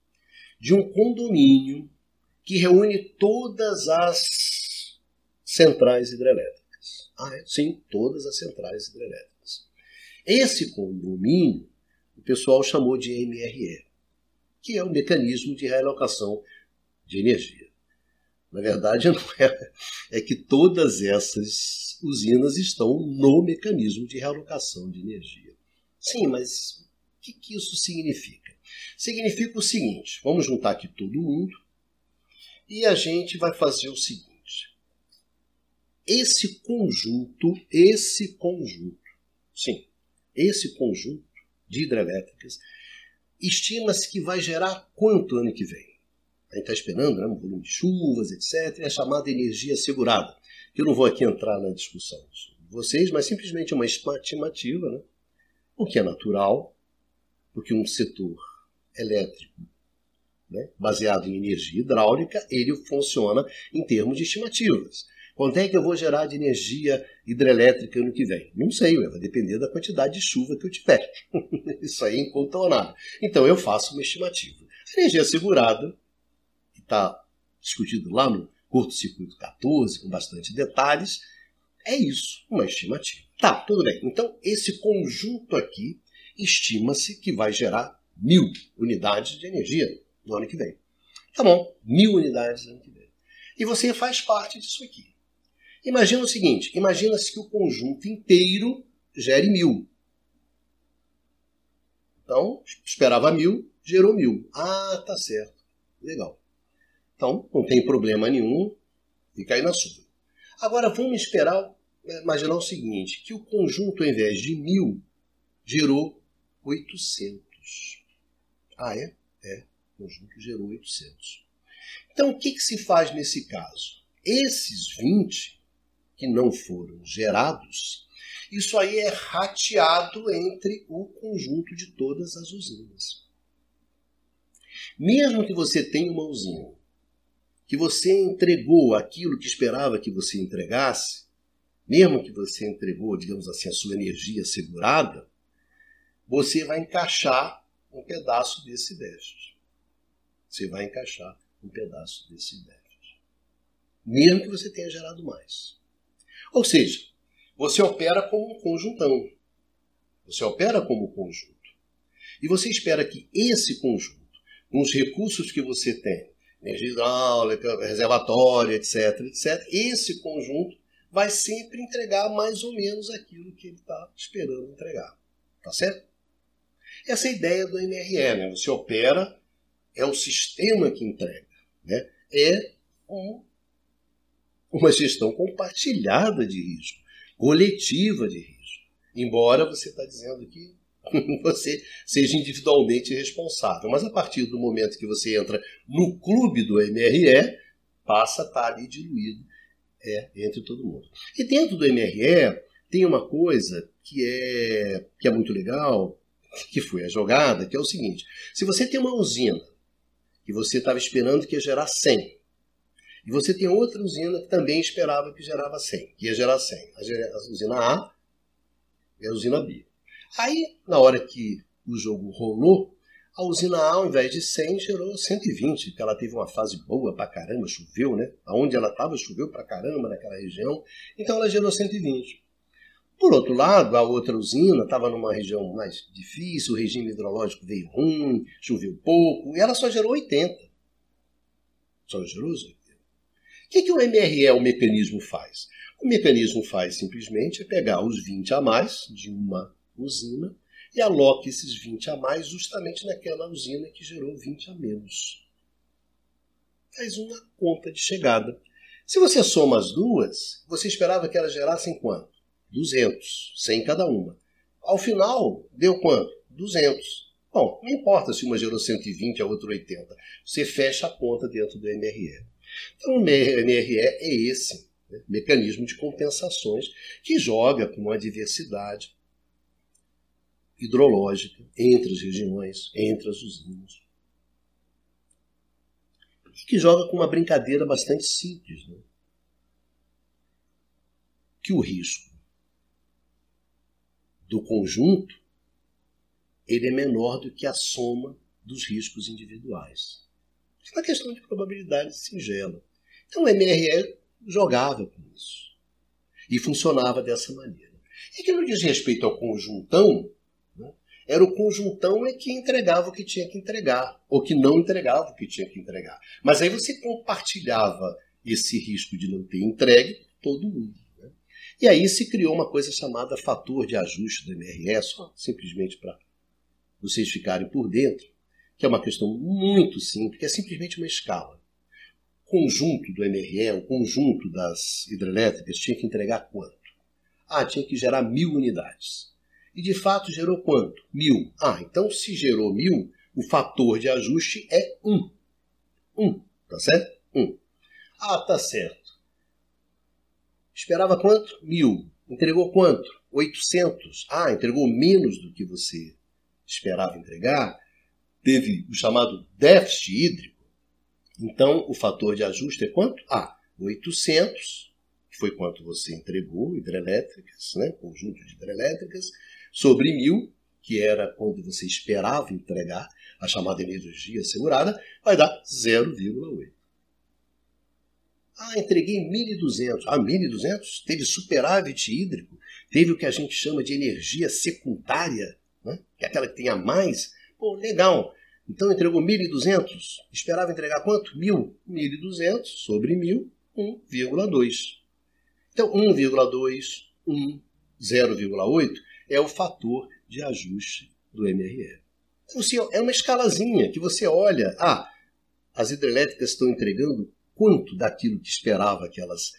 de um condomínio que reúne todas as centrais hidrelétricas. Ah, é? Sim, todas as centrais hidrelétricas. Esse condomínio, o pessoal chamou de MRE, que é o mecanismo de realocação de energia. Na verdade, <laughs> não é, é que todas essas usinas estão no mecanismo de realocação de energia. Sim, mas o que, que isso significa? Significa o seguinte: vamos juntar aqui todo mundo e a gente vai fazer o seguinte. Esse conjunto, esse conjunto, sim, esse conjunto de hidrelétricas, estima-se que vai gerar quanto ano que vem? A gente está esperando, né, um volume de chuvas, etc., é a chamada energia assegurada. Eu não vou aqui entrar na discussão de vocês, mas simplesmente uma estimativa, né, o que é natural, porque um setor elétrico né, baseado em energia hidráulica, ele funciona em termos de estimativas. Quanto é que eu vou gerar de energia hidrelétrica ano que vem? Não sei, vai depender da quantidade de chuva que eu tiver. <laughs> Isso aí é incontornável. Então eu faço uma estimativa. A energia assegurada, que está discutido lá no curto-circuito 14, com bastante detalhes, é isso, uma estimativa. Tá, tudo bem. Então, esse conjunto aqui estima-se que vai gerar mil unidades de energia no ano que vem. Tá bom, mil unidades no ano que vem. E você faz parte disso aqui. Imagina o seguinte: imagina-se que o conjunto inteiro gere mil. Então, esperava mil, gerou mil. Ah, tá certo. Legal. Então, não tem problema nenhum, fica aí na sua. Agora, vamos esperar, imaginar o seguinte, que o conjunto, ao invés de mil, gerou 800. Ah, é? É. O conjunto gerou 800. Então, o que, que se faz nesse caso? Esses 20 que não foram gerados, isso aí é rateado entre o conjunto de todas as usinas. Mesmo que você tenha uma usina, que você entregou aquilo que esperava que você entregasse, mesmo que você entregou, digamos assim, a sua energia segurada, você vai encaixar um pedaço desse déficit. Você vai encaixar um pedaço desse déficit. Mesmo que você tenha gerado mais. Ou seja, você opera como um conjuntão. Você opera como conjunto. E você espera que esse conjunto, com os recursos que você tem, energia hidráulica, reservatório, etc., etc., esse conjunto vai sempre entregar mais ou menos aquilo que ele está esperando entregar. Tá certo? Essa é a ideia do MRE. Né? Você opera, é o sistema que entrega. Né? É um uma gestão compartilhada de risco, coletiva de risco. Embora você está dizendo que você seja individualmente responsável. Mas a partir do momento que você entra no clube do MRE, passa a estar ali diluído é, entre todo mundo. E dentro do MRE tem uma coisa que é, que é muito legal, que foi a jogada, que é o seguinte: se você tem uma usina que você estava esperando que ia gerar 100, e você tem outra usina que também esperava que gerava 100, que ia gerar 100. A usina A e a usina B. Aí, na hora que o jogo rolou, a usina A, ao invés de 100, gerou 120, porque ela teve uma fase boa pra caramba, choveu, né? Aonde ela estava, choveu pra caramba naquela região. Então ela gerou 120. Por outro lado, a outra usina estava numa região mais difícil, o regime hidrológico veio ruim, choveu pouco, e ela só gerou 80. Só gerou 80 que, que o MRE, o mecanismo, faz? O mecanismo faz simplesmente é pegar os 20 a mais de uma usina e aloca esses 20 a mais justamente naquela usina que gerou 20 a menos. Faz uma conta de chegada. Se você soma as duas, você esperava que elas gerassem quanto? 200, 100 cada uma. Ao final, deu quanto? 200. Bom, não importa se uma gerou 120 e a outra 80. Você fecha a conta dentro do MRE. Então, o MRE é esse né, mecanismo de compensações que joga com uma diversidade hidrológica entre as regiões, entre as usinas. E que joga com uma brincadeira bastante simples. Né? Que o risco do conjunto ele é menor do que a soma dos riscos individuais. É uma questão de probabilidade singela. Então o MRE jogava com isso. E funcionava dessa maneira. E que no diz respeito ao conjuntão, era o conjuntão é que entregava o que tinha que entregar, ou que não entregava o que tinha que entregar. Mas aí você compartilhava esse risco de não ter entregue todo mundo. Né? E aí se criou uma coisa chamada fator de ajuste do MRE, só simplesmente para vocês ficarem por dentro que é uma questão muito simples, que é simplesmente uma escala. O conjunto do MRE, o conjunto das hidrelétricas, tinha que entregar quanto? Ah, tinha que gerar mil unidades. E de fato gerou quanto? Mil. Ah, então se gerou mil, o fator de ajuste é um. Um, tá certo? Um. Ah, tá certo. Esperava quanto? Mil. Entregou quanto? 800. Ah, entregou menos do que você esperava entregar teve o chamado déficit hídrico, então o fator de ajuste é quanto? Ah, 800 que foi quanto você entregou, hidrelétricas, né, conjunto de hidrelétricas, sobre mil, que era quando você esperava entregar a chamada energia assegurada, vai dar 0,8. Ah, entreguei 1.200. Ah, 1.200? Teve superávit hídrico, teve o que a gente chama de energia secundária, né? que é aquela que tem a mais. Pô, legal. Então entregou 1.200. Esperava entregar quanto? 1.000. 1.200 sobre 1.000, 1,2. Então, 1,2, 1, 0,8 é o fator de ajuste do MRE. Então, assim, é uma escalazinha que você olha. Ah, as hidrelétricas estão entregando quanto daquilo que esperava que elas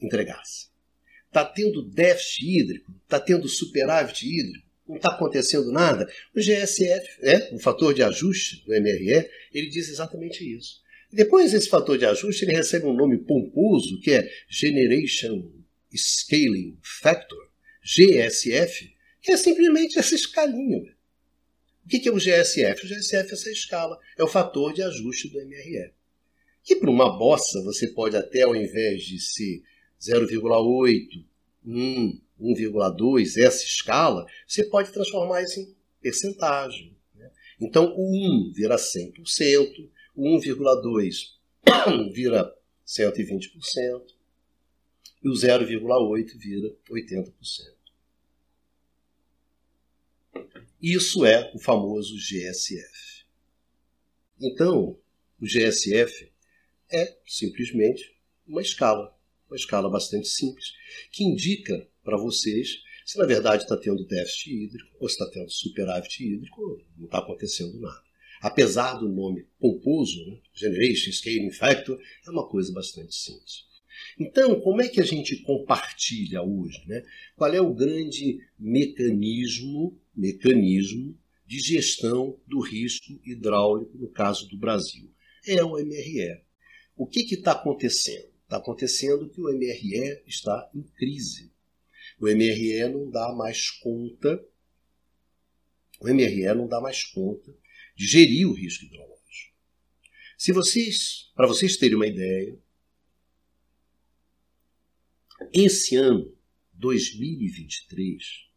entregassem. Está tendo déficit hídrico? Está tendo superávit hídrico? Não está acontecendo nada? O GSF, né, o fator de ajuste do MRE, ele diz exatamente isso. Depois, esse fator de ajuste ele recebe um nome pomposo, que é Generation Scaling Factor, GSF, que é simplesmente essa escalinha. O que é o GSF? O GSF é essa escala, é o fator de ajuste do MRE. Que para uma bossa você pode até, ao invés de ser 0,8, 1, 1,2, essa escala, você pode transformar isso em percentagem. Né? Então o 1 vira 100%, o 1,2 <coughs> vira 120% e o 0,8 vira 80%. Isso é o famoso GSF. Então, o GSF é simplesmente uma escala, uma escala bastante simples, que indica para vocês se na verdade está tendo déficit hídrico ou se está tendo superávit hídrico, não está acontecendo nada. Apesar do nome pomposo, né, Generation Scaling Factor, é uma coisa bastante simples. Então, como é que a gente compartilha hoje? Né? Qual é o grande mecanismo, mecanismo de gestão do risco hidráulico no caso do Brasil? É o MRE. O que está acontecendo? Está acontecendo que o MRE está em crise. O MRE não dá mais conta, o MRE não dá mais conta de gerir o risco hidrológico. Se vocês, para vocês terem uma ideia, esse ano, 2023,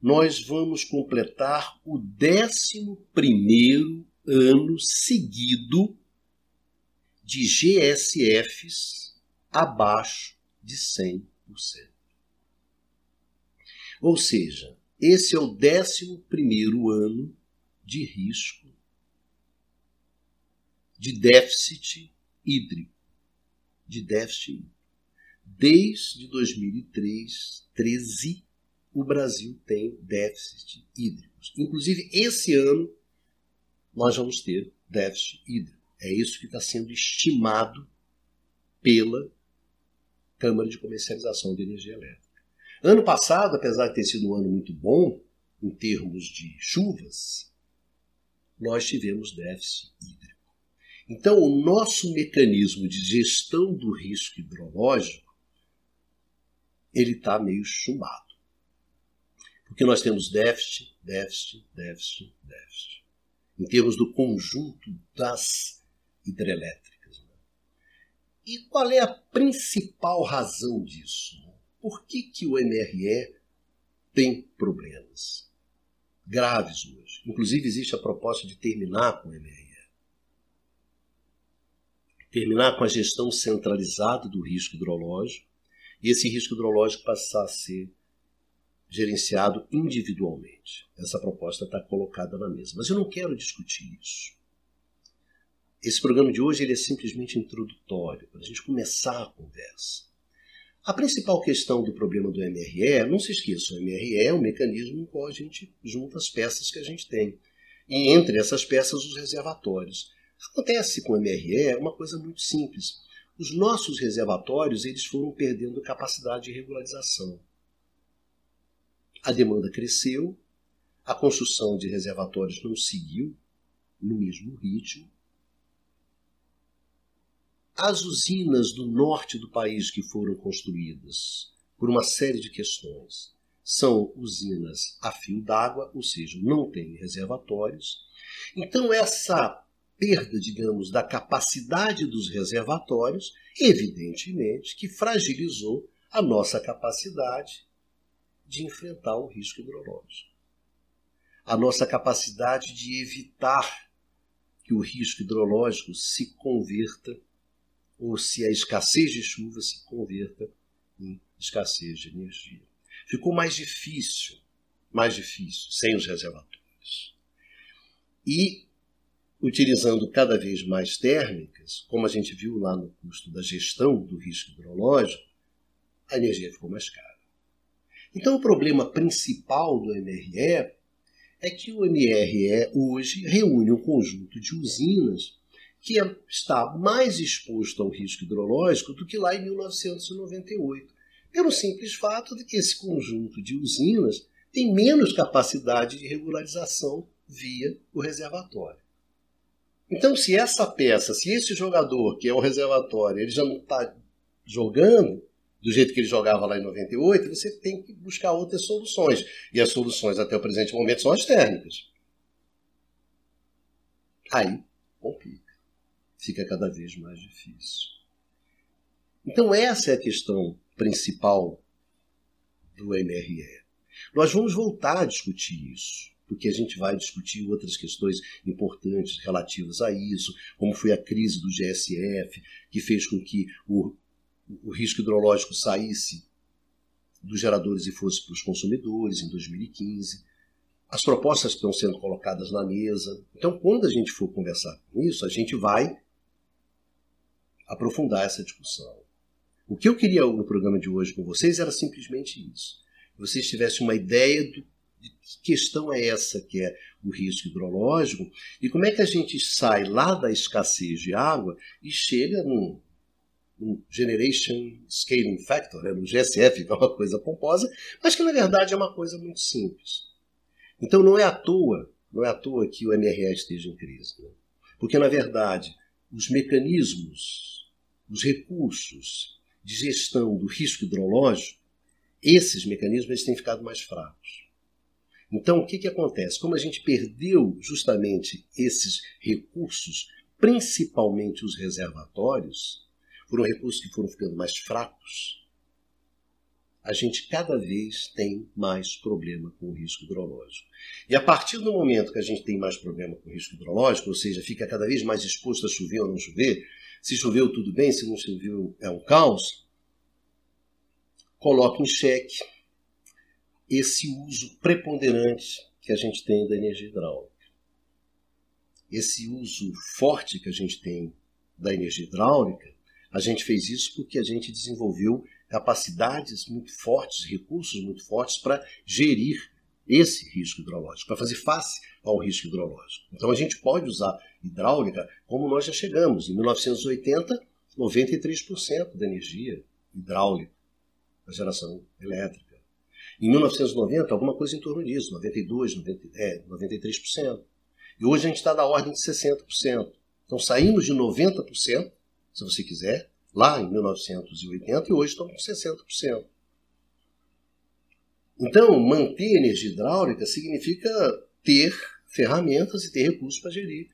nós vamos completar o 11 primeiro ano seguido de GSFs abaixo de 100%. Ou seja, esse é o 11 ano de risco de déficit hídrico. De déficit hídrico. Desde 2003, 13, o Brasil tem déficit hídricos. Inclusive, esse ano, nós vamos ter déficit hídrico. É isso que está sendo estimado pela Câmara de Comercialização de Energia Elétrica. Ano passado, apesar de ter sido um ano muito bom em termos de chuvas, nós tivemos déficit hídrico. Então, o nosso mecanismo de gestão do risco hidrológico ele está meio chumbado. Porque nós temos déficit, déficit, déficit, déficit. Em termos do conjunto das hidrelétricas. Né? E qual é a principal razão disso? Por que, que o MRE tem problemas graves hoje? Inclusive, existe a proposta de terminar com o MRE. Terminar com a gestão centralizada do risco hidrológico e esse risco hidrológico passar a ser gerenciado individualmente. Essa proposta está colocada na mesa. Mas eu não quero discutir isso. Esse programa de hoje ele é simplesmente introdutório, para a gente começar a conversa. A principal questão do problema do MRE, não se esqueça, o MRE é um mecanismo em qual a gente junta as peças que a gente tem. E entre essas peças, os reservatórios. Acontece com o MRE uma coisa muito simples. Os nossos reservatórios eles foram perdendo capacidade de regularização. A demanda cresceu, a construção de reservatórios não seguiu no mesmo ritmo, as usinas do norte do país que foram construídas por uma série de questões são usinas a fio d'água, ou seja, não têm reservatórios. Então, essa perda, digamos, da capacidade dos reservatórios, evidentemente que fragilizou a nossa capacidade de enfrentar o risco hidrológico. A nossa capacidade de evitar que o risco hidrológico se converta, ou se a escassez de chuva se converta em escassez de energia. Ficou mais difícil, mais difícil, sem os reservatórios. E, utilizando cada vez mais térmicas, como a gente viu lá no custo da gestão do risco hidrológico, a energia ficou mais cara. Então, o problema principal do MRE é que o MRE hoje reúne um conjunto de usinas que está mais exposto ao risco hidrológico do que lá em 1998, pelo simples fato de que esse conjunto de usinas tem menos capacidade de regularização via o reservatório. Então, se essa peça, se esse jogador, que é o reservatório, ele já não está jogando, do jeito que ele jogava lá em 98, você tem que buscar outras soluções. E as soluções até o presente momento são as térmicas. Aí complica. Fica cada vez mais difícil. Então essa é a questão principal do MRE. Nós vamos voltar a discutir isso, porque a gente vai discutir outras questões importantes relativas a isso, como foi a crise do GSF, que fez com que o o risco hidrológico saísse dos geradores e fosse para os consumidores em 2015. As propostas que estão sendo colocadas na mesa. Então, quando a gente for conversar com isso, a gente vai aprofundar essa discussão. O que eu queria no programa de hoje com vocês era simplesmente isso. Que vocês tivessem uma ideia do, que questão é essa que é o risco hidrológico e como é que a gente sai lá da escassez de água e chega num, um Generation Scaling Factor, né, no GSF, que é uma coisa pomposa, mas que na verdade é uma coisa muito simples. Então não é à toa, não é à toa que o MRE esteja em crise. Né? Porque na verdade os mecanismos, os recursos de gestão do risco hidrológico, esses mecanismos eles têm ficado mais fracos. Então, o que, que acontece? Como a gente perdeu justamente esses recursos, principalmente os reservatórios, foram recursos que foram ficando mais fracos, a gente cada vez tem mais problema com o risco hidrológico. E a partir do momento que a gente tem mais problema com o risco hidrológico, ou seja, fica cada vez mais exposto a chover ou não chover, se choveu tudo bem, se não choveu é um caos, coloca em xeque esse uso preponderante que a gente tem da energia hidráulica. Esse uso forte que a gente tem da energia hidráulica a gente fez isso porque a gente desenvolveu capacidades muito fortes, recursos muito fortes para gerir esse risco hidrológico, para fazer face ao risco hidrológico. Então a gente pode usar hidráulica como nós já chegamos. Em 1980, 93% da energia hidráulica da geração elétrica. Em 1990, alguma coisa em torno disso, 92%, 90, é, 93%. E hoje a gente está da ordem de 60%. Então saímos de 90% se você quiser, lá em 1980 e hoje estão com 60%. Então, manter energia hidráulica significa ter ferramentas e ter recursos para gerir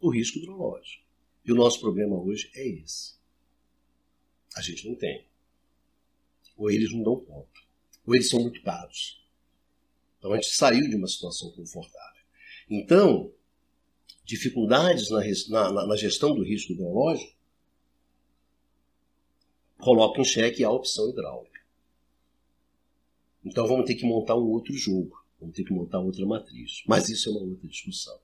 o risco hidrológico. E o nosso problema hoje é esse. A gente não tem. Ou eles não dão conta. Ou eles são muito caros. Então a gente saiu de uma situação confortável. Então, dificuldades na, na, na gestão do risco hidrológico coloca em xeque a opção hidráulica. Então vamos ter que montar um outro jogo, vamos ter que montar outra matriz. Mas isso é uma outra discussão.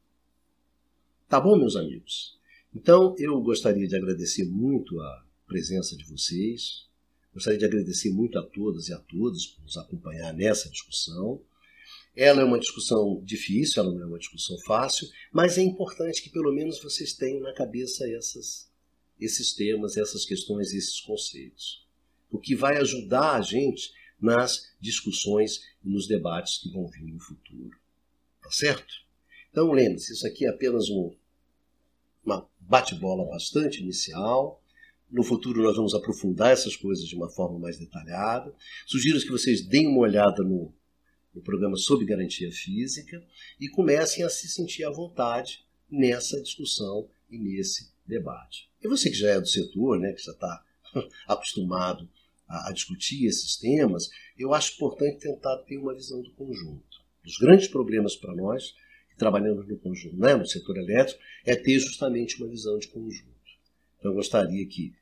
Tá bom, meus amigos? Então eu gostaria de agradecer muito a presença de vocês, gostaria de agradecer muito a todas e a todos por nos acompanhar nessa discussão. Ela é uma discussão difícil, ela não é uma discussão fácil, mas é importante que pelo menos vocês tenham na cabeça essas esses temas, essas questões, esses conceitos. O que vai ajudar a gente nas discussões e nos debates que vão vir no futuro. Tá certo? Então lembre-se, isso aqui é apenas um uma bate-bola bastante inicial. No futuro nós vamos aprofundar essas coisas de uma forma mais detalhada. Sugiro que vocês deem uma olhada no, no programa sobre garantia física e comecem a se sentir à vontade nessa discussão e nesse debate. E você que já é do setor, né, que já está <laughs> acostumado a, a, discutir esses temas, eu acho importante tentar ter uma visão do conjunto. Os grandes problemas para nós, que trabalhamos no conjunto, né, no setor elétrico, é ter justamente uma visão de conjunto. Então eu gostaria que,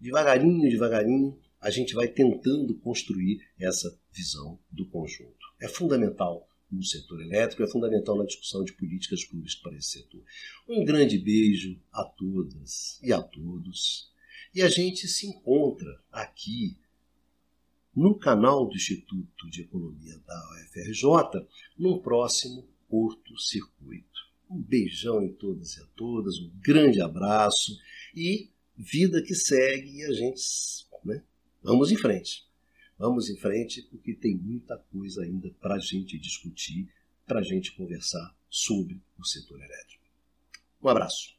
devagarinho, devagarinho, a gente vai tentando construir essa visão do conjunto. É fundamental no setor elétrico, é fundamental na discussão de políticas públicas para esse setor. Um grande beijo a todas e a todos. E a gente se encontra aqui no canal do Instituto de Economia da UFRJ, num próximo Porto Circuito. Um beijão em todas e a todas, um grande abraço e vida que segue e a gente né, vamos em frente. Vamos em frente porque tem muita coisa ainda para a gente discutir, para a gente conversar sobre o setor elétrico. Um abraço.